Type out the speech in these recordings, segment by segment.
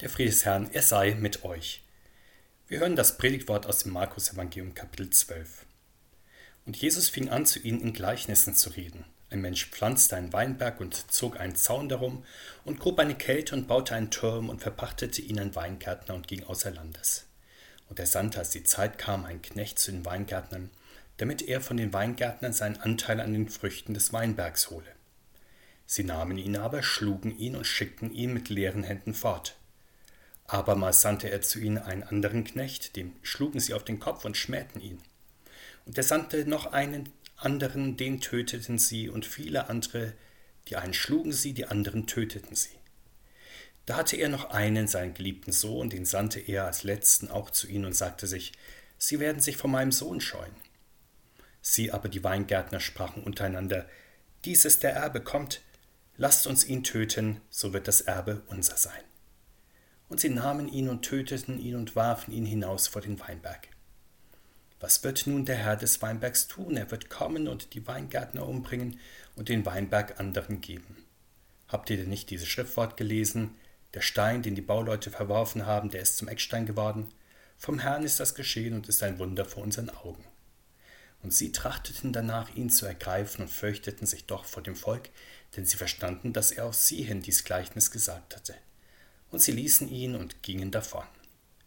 Der Friede des Herrn, er sei mit euch. Wir hören das Predigtwort aus dem Markus Evangelium Kapitel 12. Und Jesus fing an, zu ihnen in Gleichnissen zu reden. Ein Mensch pflanzte einen Weinberg und zog einen Zaun darum und grub eine Kälte und baute einen Turm und verpachtete ihn an Weingärtner und ging außer Landes. Und er sandte, als die Zeit kam, einen Knecht zu den Weingärtnern, damit er von den Weingärtnern seinen Anteil an den Früchten des Weinbergs hole. Sie nahmen ihn aber, schlugen ihn und schickten ihn mit leeren Händen fort. Abermals sandte er zu ihnen einen anderen Knecht, dem schlugen sie auf den Kopf und schmähten ihn. Und er sandte noch einen anderen, den töteten sie, und viele andere, die einen schlugen sie, die anderen töteten sie. Da hatte er noch einen, seinen geliebten Sohn, den sandte er als letzten auch zu ihnen und sagte sich, Sie werden sich vor meinem Sohn scheuen. Sie aber, die Weingärtner, sprachen untereinander, Dies ist der Erbe, kommt, lasst uns ihn töten, so wird das Erbe unser sein. Und sie nahmen ihn und töteten ihn und warfen ihn hinaus vor den Weinberg. Was wird nun der Herr des Weinbergs tun? Er wird kommen und die Weingärtner umbringen und den Weinberg anderen geben. Habt ihr denn nicht dieses Schriftwort gelesen? Der Stein, den die Bauleute verworfen haben, der ist zum Eckstein geworden. Vom Herrn ist das geschehen und ist ein Wunder vor unseren Augen. Und sie trachteten danach, ihn zu ergreifen und fürchteten sich doch vor dem Volk, denn sie verstanden, dass er auf sie hin dies Gleichnis gesagt hatte und sie ließen ihn und gingen davon.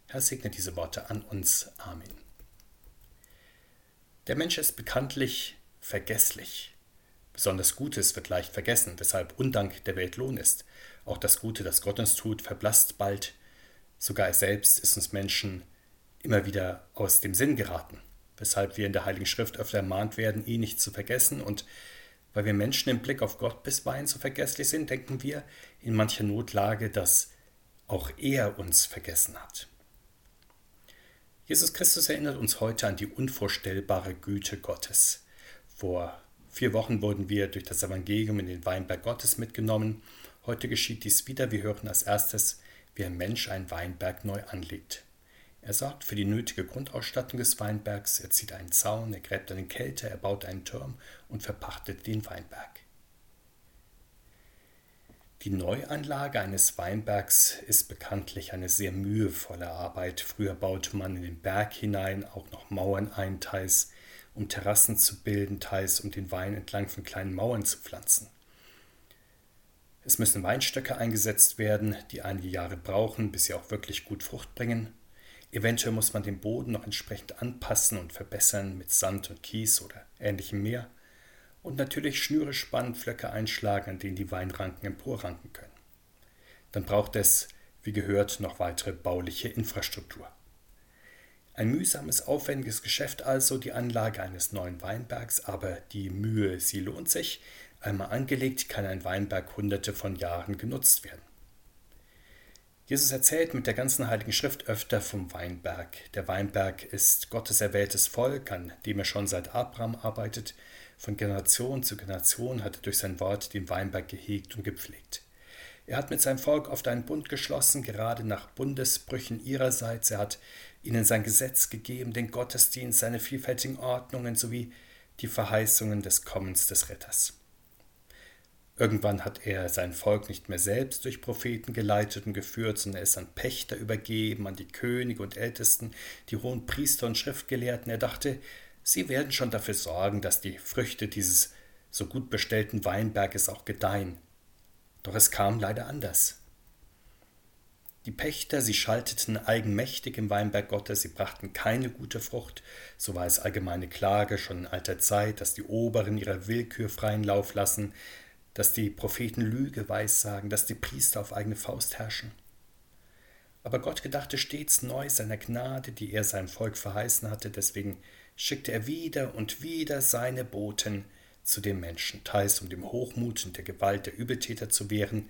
Herr segne diese Worte an uns. Amen. Der Mensch ist bekanntlich vergesslich. Besonders Gutes wird leicht vergessen, weshalb Undank der Welt Lohn ist. Auch das Gute, das Gott uns tut, verblasst bald. Sogar er selbst ist uns Menschen immer wieder aus dem Sinn geraten, weshalb wir in der Heiligen Schrift öfter ermahnt werden, ihn nicht zu vergessen und weil wir Menschen im Blick auf Gott bisweilen so vergesslich sind, denken wir in mancher Notlage, dass auch er uns vergessen hat. Jesus Christus erinnert uns heute an die unvorstellbare Güte Gottes. Vor vier Wochen wurden wir durch das Evangelium in den Weinberg Gottes mitgenommen. Heute geschieht dies wieder. Wir hören als erstes, wie ein Mensch einen Weinberg neu anlegt. Er sorgt für die nötige Grundausstattung des Weinbergs, er zieht einen Zaun, er gräbt eine Kälte, er baut einen Turm und verpachtet den Weinberg. Die Neuanlage eines Weinbergs ist bekanntlich eine sehr mühevolle Arbeit. Früher baute man in den Berg hinein auch noch Mauern ein, teils um Terrassen zu bilden, teils um den Wein entlang von kleinen Mauern zu pflanzen. Es müssen Weinstöcke eingesetzt werden, die einige Jahre brauchen, bis sie auch wirklich gut Frucht bringen. Eventuell muss man den Boden noch entsprechend anpassen und verbessern mit Sand und Kies oder ähnlichem mehr und natürlich Schnüre spannen, Flöcke einschlagen, an denen die Weinranken emporranken können. Dann braucht es, wie gehört, noch weitere bauliche Infrastruktur. Ein mühsames, aufwendiges Geschäft also, die Anlage eines neuen Weinbergs, aber die Mühe, sie lohnt sich. Einmal angelegt, kann ein Weinberg hunderte von Jahren genutzt werden. Jesus erzählt mit der ganzen Heiligen Schrift öfter vom Weinberg. Der Weinberg ist Gottes erwähltes Volk, an dem er schon seit Abraham arbeitet. Von Generation zu Generation hat er durch sein Wort den Weinberg gehegt und gepflegt. Er hat mit seinem Volk oft einen Bund geschlossen, gerade nach Bundesbrüchen ihrerseits. Er hat ihnen sein Gesetz gegeben, den Gottesdienst, seine vielfältigen Ordnungen sowie die Verheißungen des Kommens des Retters. Irgendwann hat er sein Volk nicht mehr selbst durch Propheten geleitet und geführt, sondern er ist an Pächter übergeben, an die Könige und Ältesten, die hohen Priester und Schriftgelehrten. Er dachte, Sie werden schon dafür sorgen, dass die Früchte dieses so gut bestellten Weinberges auch gedeihen. Doch es kam leider anders. Die Pächter, sie schalteten eigenmächtig im Weinberg Gottes, sie brachten keine gute Frucht, so war es allgemeine Klage schon in alter Zeit, dass die Oberen ihrer Willkür freien Lauf lassen, dass die Propheten Lüge weissagen, dass die Priester auf eigene Faust herrschen. Aber Gott gedachte stets neu seiner Gnade, die er seinem Volk verheißen hatte, deswegen schickte er wieder und wieder seine Boten zu den Menschen, teils um dem Hochmut und der Gewalt der Übeltäter zu wehren,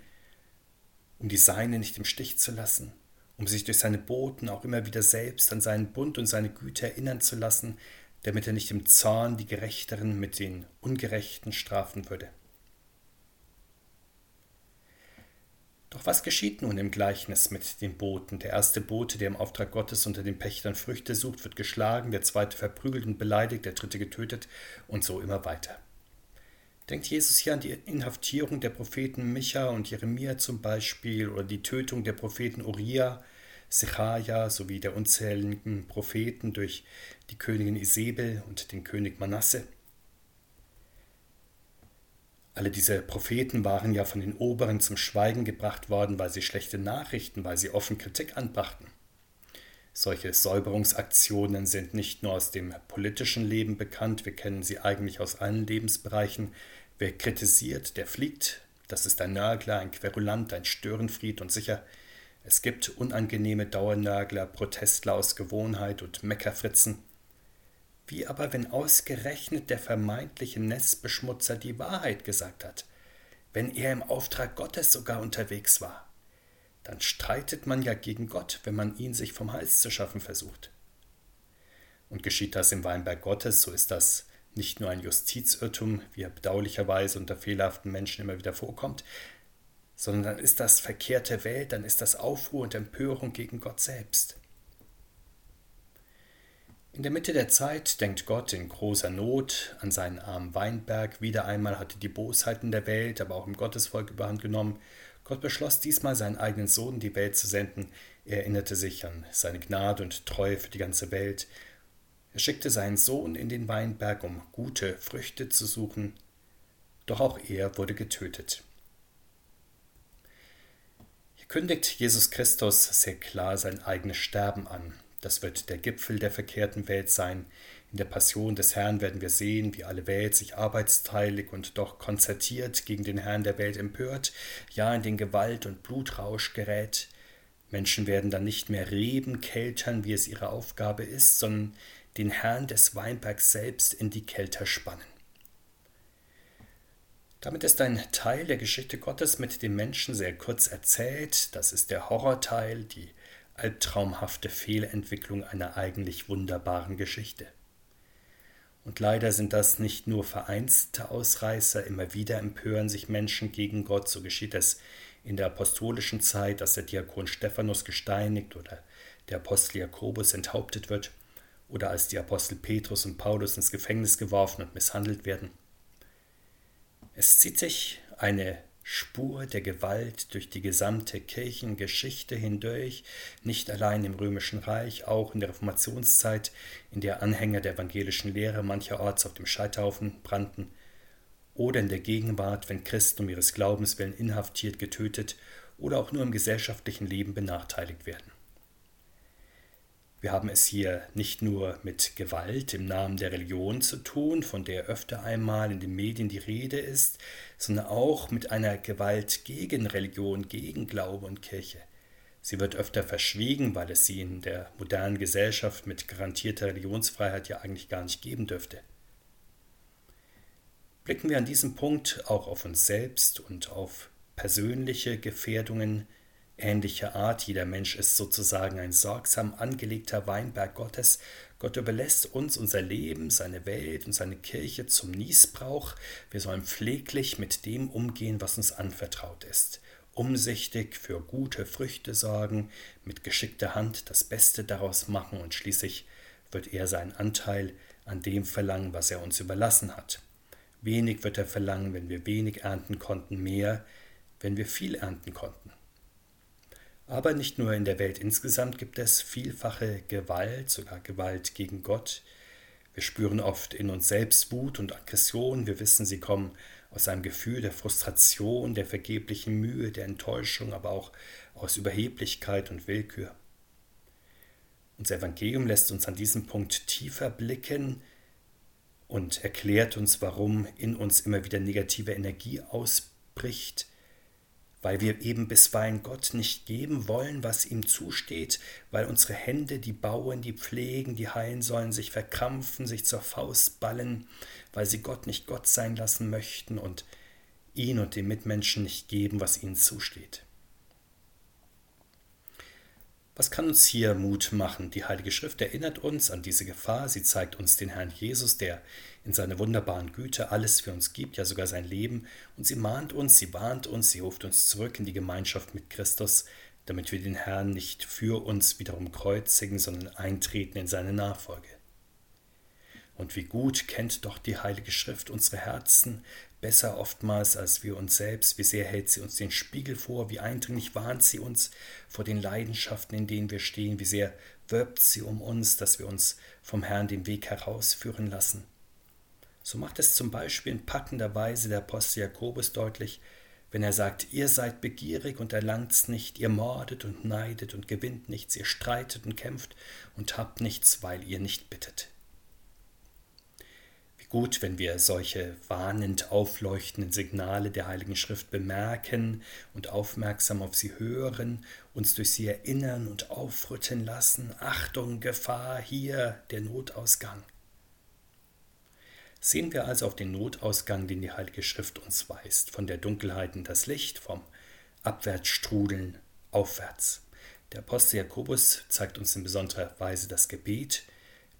um die Seine nicht im Stich zu lassen, um sich durch seine Boten auch immer wieder selbst an seinen Bund und seine Güte erinnern zu lassen, damit er nicht im Zorn die Gerechteren mit den Ungerechten strafen würde. Doch was geschieht nun im Gleichnis mit den Boten? Der erste Bote, der im Auftrag Gottes unter den Pächtern Früchte sucht, wird geschlagen, der zweite verprügelt und beleidigt, der dritte getötet und so immer weiter. Denkt Jesus hier an die Inhaftierung der Propheten Micha und Jeremia zum Beispiel oder die Tötung der Propheten Uriah, Sechaja sowie der unzähligen Propheten durch die Königin Isabel und den König Manasse? Alle diese Propheten waren ja von den Oberen zum Schweigen gebracht worden, weil sie schlechte Nachrichten, weil sie offen Kritik anbrachten. Solche Säuberungsaktionen sind nicht nur aus dem politischen Leben bekannt, wir kennen sie eigentlich aus allen Lebensbereichen. Wer kritisiert, der fliegt. Das ist ein Nörgler, ein Querulant, ein Störenfried und sicher, es gibt unangenehme Dauernörgler, Protestler aus Gewohnheit und Meckerfritzen. Wie aber, wenn ausgerechnet der vermeintliche Nestbeschmutzer die Wahrheit gesagt hat, wenn er im Auftrag Gottes sogar unterwegs war? Dann streitet man ja gegen Gott, wenn man ihn sich vom Hals zu schaffen versucht. Und geschieht das im Weinberg Gottes, so ist das nicht nur ein Justizirrtum, wie er bedauerlicherweise unter fehlerhaften Menschen immer wieder vorkommt, sondern dann ist das verkehrte Welt, dann ist das Aufruhr und Empörung gegen Gott selbst. In der Mitte der Zeit denkt Gott in großer Not an seinen armen Weinberg. Wieder einmal hatte die Bosheiten der Welt, aber auch im Gottesvolk überhand genommen. Gott beschloss diesmal seinen eigenen Sohn in die Welt zu senden. Er erinnerte sich an seine Gnade und Treue für die ganze Welt. Er schickte seinen Sohn in den Weinberg, um gute Früchte zu suchen. Doch auch er wurde getötet. Hier kündigt Jesus Christus sehr klar sein eigenes Sterben an. Das wird der Gipfel der verkehrten Welt sein. In der Passion des Herrn werden wir sehen, wie alle Welt sich arbeitsteilig und doch konzertiert gegen den Herrn der Welt empört, ja in den Gewalt und Blutrausch gerät. Menschen werden dann nicht mehr Reben keltern, wie es ihre Aufgabe ist, sondern den Herrn des Weinbergs selbst in die Kelter spannen. Damit ist ein Teil der Geschichte Gottes mit dem Menschen sehr kurz erzählt. Das ist der Horrorteil, die albtraumhafte Fehlentwicklung einer eigentlich wunderbaren Geschichte. Und leider sind das nicht nur vereinzelte Ausreißer, immer wieder empören sich Menschen gegen Gott, so geschieht es in der apostolischen Zeit, dass der Diakon Stephanus gesteinigt oder der Apostel Jakobus enthauptet wird oder als die Apostel Petrus und Paulus ins Gefängnis geworfen und misshandelt werden. Es zieht sich eine Spur der Gewalt durch die gesamte Kirchengeschichte hindurch, nicht allein im römischen Reich, auch in der Reformationszeit, in der Anhänger der evangelischen Lehre mancherorts auf dem Scheiterhaufen brannten, oder in der Gegenwart, wenn Christen um ihres Glaubens willen inhaftiert, getötet oder auch nur im gesellschaftlichen Leben benachteiligt werden. Wir haben es hier nicht nur mit Gewalt im Namen der Religion zu tun, von der öfter einmal in den Medien die Rede ist, sondern auch mit einer Gewalt gegen Religion, gegen Glaube und Kirche. Sie wird öfter verschwiegen, weil es sie in der modernen Gesellschaft mit garantierter Religionsfreiheit ja eigentlich gar nicht geben dürfte. Blicken wir an diesem Punkt auch auf uns selbst und auf persönliche Gefährdungen, ähnlicher Art. Jeder Mensch ist sozusagen ein sorgsam angelegter Weinberg Gottes. Gott überlässt uns unser Leben, seine Welt und seine Kirche zum Niesbrauch. Wir sollen pfleglich mit dem umgehen, was uns anvertraut ist. Umsichtig für gute Früchte sorgen, mit geschickter Hand das Beste daraus machen und schließlich wird er seinen Anteil an dem verlangen, was er uns überlassen hat. Wenig wird er verlangen, wenn wir wenig ernten konnten, mehr, wenn wir viel ernten konnten. Aber nicht nur in der Welt insgesamt gibt es vielfache Gewalt, sogar Gewalt gegen Gott. Wir spüren oft in uns selbst Wut und Aggression. Wir wissen, sie kommen aus einem Gefühl der Frustration, der vergeblichen Mühe, der Enttäuschung, aber auch aus Überheblichkeit und Willkür. Unser Evangelium lässt uns an diesem Punkt tiefer blicken und erklärt uns, warum in uns immer wieder negative Energie ausbricht, weil wir eben bisweilen Gott nicht geben wollen, was ihm zusteht, weil unsere Hände, die bauen, die pflegen, die heilen sollen, sich verkrampfen, sich zur Faust ballen, weil sie Gott nicht Gott sein lassen möchten und ihn und den Mitmenschen nicht geben, was ihnen zusteht. Was kann uns hier Mut machen? Die Heilige Schrift erinnert uns an diese Gefahr. Sie zeigt uns den Herrn Jesus, der in seiner wunderbaren Güte alles für uns gibt, ja sogar sein Leben. Und sie mahnt uns, sie warnt uns, sie ruft uns zurück in die Gemeinschaft mit Christus, damit wir den Herrn nicht für uns wiederum kreuzigen, sondern eintreten in seine Nachfolge. Und wie gut kennt doch die Heilige Schrift unsere Herzen, besser oftmals als wir uns selbst. Wie sehr hält sie uns den Spiegel vor, wie eindringlich warnt sie uns vor den Leidenschaften, in denen wir stehen, wie sehr wirbt sie um uns, dass wir uns vom Herrn den Weg herausführen lassen. So macht es zum Beispiel in packender Weise der Apostel Jakobus deutlich, wenn er sagt, ihr seid begierig und erlangt's nicht, ihr mordet und neidet und gewinnt nichts, ihr streitet und kämpft und habt nichts, weil ihr nicht bittet. Gut, wenn wir solche warnend aufleuchtenden Signale der Heiligen Schrift bemerken und aufmerksam auf sie hören, uns durch sie erinnern und aufrütteln lassen. Achtung, Gefahr, hier der Notausgang. Sehen wir also auf den Notausgang, den die Heilige Schrift uns weist, von der Dunkelheit in das Licht, vom Abwärtsstrudeln aufwärts. Der Apostel Jakobus zeigt uns in besonderer Weise das Gebet.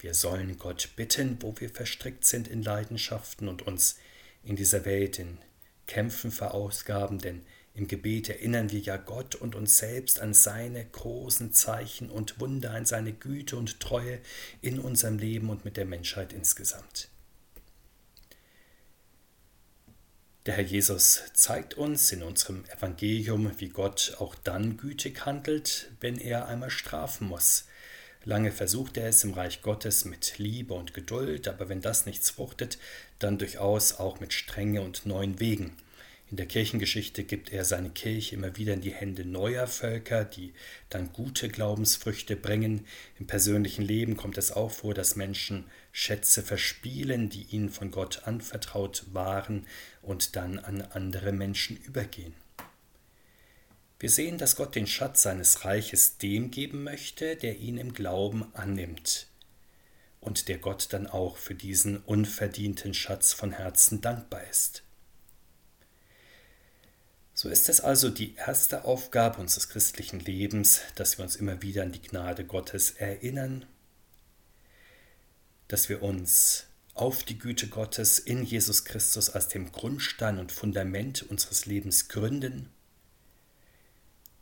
Wir sollen Gott bitten, wo wir verstrickt sind in Leidenschaften und uns in dieser Welt in Kämpfen verausgaben, denn im Gebet erinnern wir ja Gott und uns selbst an seine großen Zeichen und Wunder, an seine Güte und Treue in unserem Leben und mit der Menschheit insgesamt. Der Herr Jesus zeigt uns in unserem Evangelium, wie Gott auch dann gütig handelt, wenn er einmal strafen muss. Lange versucht er es im Reich Gottes mit Liebe und Geduld, aber wenn das nichts fruchtet, dann durchaus auch mit Strenge und neuen Wegen. In der Kirchengeschichte gibt er seine Kirche immer wieder in die Hände neuer Völker, die dann gute Glaubensfrüchte bringen. Im persönlichen Leben kommt es auch vor, dass Menschen Schätze verspielen, die ihnen von Gott anvertraut waren und dann an andere Menschen übergehen. Wir sehen, dass Gott den Schatz seines Reiches dem geben möchte, der ihn im Glauben annimmt und der Gott dann auch für diesen unverdienten Schatz von Herzen dankbar ist. So ist es also die erste Aufgabe unseres christlichen Lebens, dass wir uns immer wieder an die Gnade Gottes erinnern, dass wir uns auf die Güte Gottes in Jesus Christus als dem Grundstein und Fundament unseres Lebens gründen,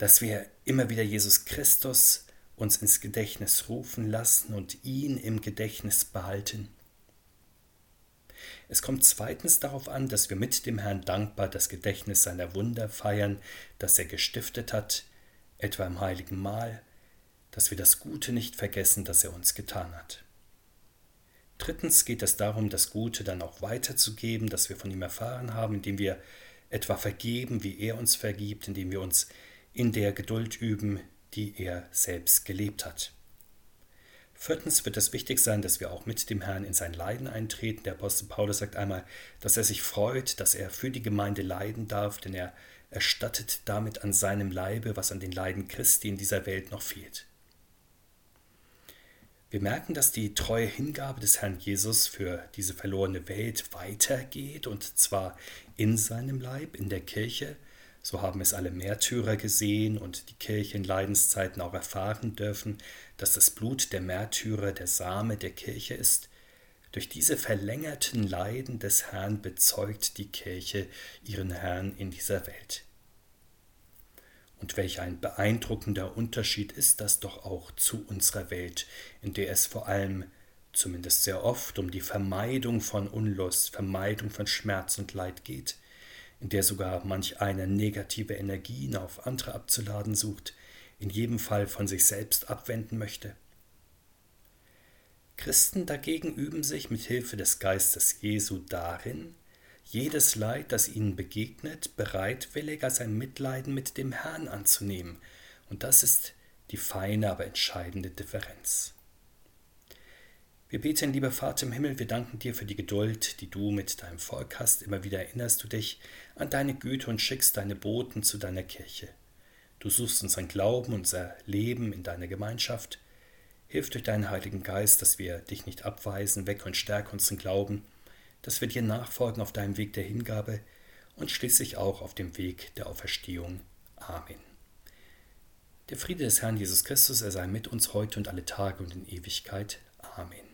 dass wir immer wieder Jesus Christus uns ins Gedächtnis rufen lassen und ihn im Gedächtnis behalten es kommt zweitens darauf an, dass wir mit dem Herrn dankbar das Gedächtnis seiner Wunder feiern, das er gestiftet hat, etwa im heiligen Mahl, dass wir das Gute nicht vergessen, das er uns getan hat. Drittens geht es darum, das Gute dann auch weiterzugeben, das wir von ihm erfahren haben, indem wir etwa vergeben, wie er uns vergibt, indem wir uns in der Geduld üben, die er selbst gelebt hat. Viertens wird es wichtig sein, dass wir auch mit dem Herrn in sein Leiden eintreten. Der Apostel Paulus sagt einmal, dass er sich freut, dass er für die Gemeinde leiden darf, denn er erstattet damit an seinem Leibe, was an den Leiden Christi in dieser Welt noch fehlt. Wir merken, dass die treue Hingabe des Herrn Jesus für diese verlorene Welt weitergeht, und zwar in seinem Leib, in der Kirche, so haben es alle Märtyrer gesehen und die Kirche in Leidenszeiten auch erfahren dürfen, dass das Blut der Märtyrer der Same der Kirche ist. Durch diese verlängerten Leiden des Herrn bezeugt die Kirche ihren Herrn in dieser Welt. Und welch ein beeindruckender Unterschied ist das doch auch zu unserer Welt, in der es vor allem, zumindest sehr oft, um die Vermeidung von Unlust, Vermeidung von Schmerz und Leid geht – in der sogar manch einer negative Energien auf andere abzuladen sucht, in jedem Fall von sich selbst abwenden möchte. Christen dagegen üben sich mit Hilfe des Geistes Jesu darin, jedes Leid, das ihnen begegnet, bereitwillig als ein Mitleiden mit dem Herrn anzunehmen, und das ist die feine, aber entscheidende Differenz. Wir beten, lieber Vater im Himmel, wir danken dir für die Geduld, die du mit deinem Volk hast. Immer wieder erinnerst du dich an deine Güte und schickst deine Boten zu deiner Kirche. Du suchst unseren Glauben, unser Leben in deiner Gemeinschaft. Hilf durch deinen Heiligen Geist, dass wir dich nicht abweisen, weg und stärke unseren Glauben, dass wir dir nachfolgen auf deinem Weg der Hingabe und schließlich auch auf dem Weg der Auferstehung. Amen. Der Friede des Herrn Jesus Christus, er sei mit uns heute und alle Tage und in Ewigkeit. Amen.